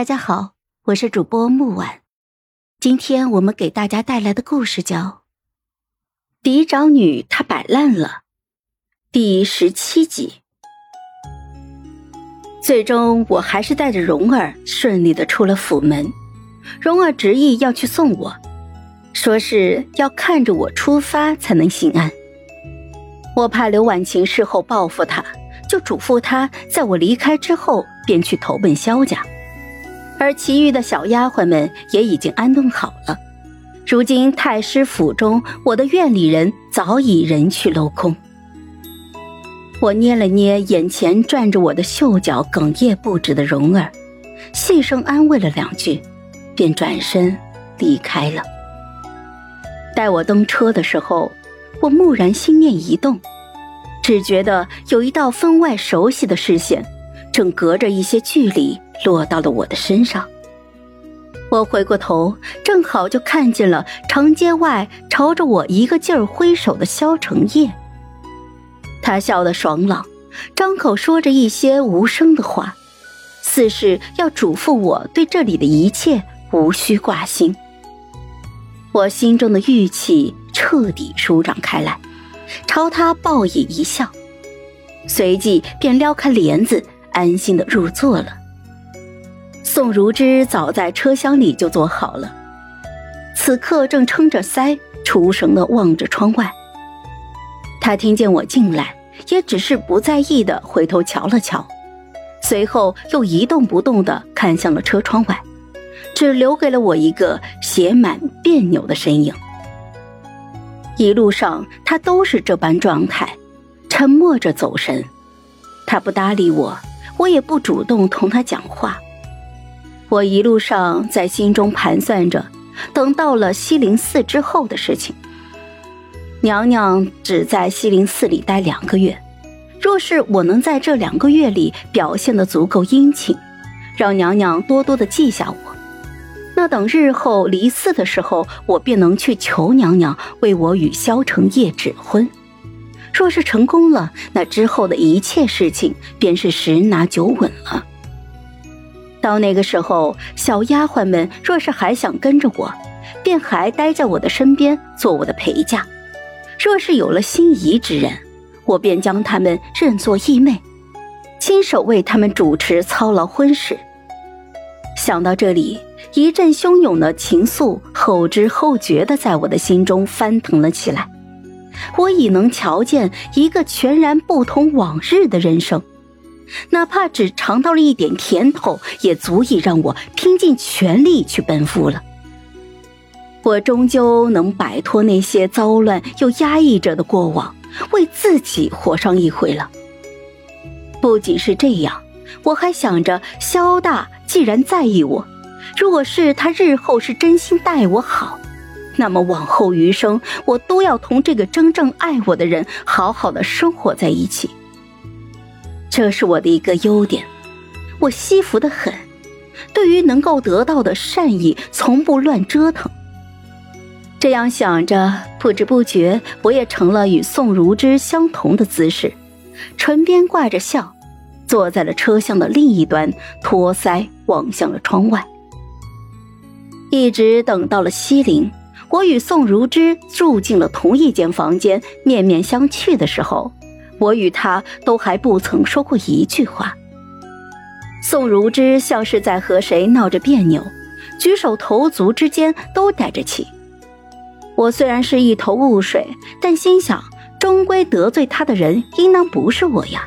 大家好，我是主播木婉，今天我们给大家带来的故事叫《嫡长女她摆烂了》第十七集。最终，我还是带着蓉儿顺利的出了府门。蓉儿执意要去送我，说是要看着我出发才能心安。我怕刘婉晴事后报复她，就嘱咐她在我离开之后便去投奔萧家。而其余的小丫鬟们也已经安顿好了。如今太师府中，我的院里人早已人去楼空。我捏了捏眼前攥着我的袖角，哽咽不止的蓉儿，细声安慰了两句，便转身离开了。待我登车的时候，我蓦然心念一动，只觉得有一道分外熟悉的视线，正隔着一些距离。落到了我的身上，我回过头，正好就看见了长街外朝着我一个劲儿挥手的萧成业。他笑得爽朗，张口说着一些无声的话，似是要嘱咐我对这里的一切无需挂心。我心中的郁气彻底舒展开来，朝他报以一笑，随即便撩开帘子，安心的入座了。宋如之早在车厢里就坐好了，此刻正撑着腮，出神的望着窗外。他听见我进来，也只是不在意的回头瞧了瞧，随后又一动不动的看向了车窗外，只留给了我一个写满别扭的身影。一路上他都是这般状态，沉默着走神。他不搭理我，我也不主动同他讲话。我一路上在心中盘算着，等到了西林寺之后的事情。娘娘只在西林寺里待两个月，若是我能在这两个月里表现的足够殷勤，让娘娘多多的记下我，那等日后离寺的时候，我便能去求娘娘为我与萧承业指婚。若是成功了，那之后的一切事情便是十拿九稳了。到那个时候，小丫鬟们若是还想跟着我，便还待在我的身边做我的陪嫁；若是有了心仪之人，我便将他们认作义妹，亲手为他们主持操劳婚事。想到这里，一阵汹涌的情愫后知后觉的在我的心中翻腾了起来。我已能瞧见一个全然不同往日的人生。哪怕只尝到了一点甜头，也足以让我拼尽全力去奔赴了。我终究能摆脱那些糟乱又压抑着的过往，为自己活上一回了。不仅是这样，我还想着，萧大既然在意我，如果是他日后是真心待我好，那么往后余生，我都要同这个真正爱我的人好好的生活在一起。这是我的一个优点，我惜福的很，对于能够得到的善意，从不乱折腾。这样想着，不知不觉我也成了与宋如之相同的姿势，唇边挂着笑，坐在了车厢的另一端，托腮望向了窗外。一直等到了西陵，我与宋如之住进了同一间房间，面面相觑的时候。我与他都还不曾说过一句话。宋如之像是在和谁闹着别扭，举手投足之间都带着气。我虽然是一头雾水，但心想，终归得罪他的人应当不是我呀，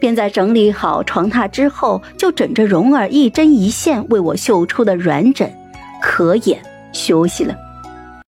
便在整理好床榻之后，就枕着蓉儿一针一线为我绣出的软枕，可眼休息了。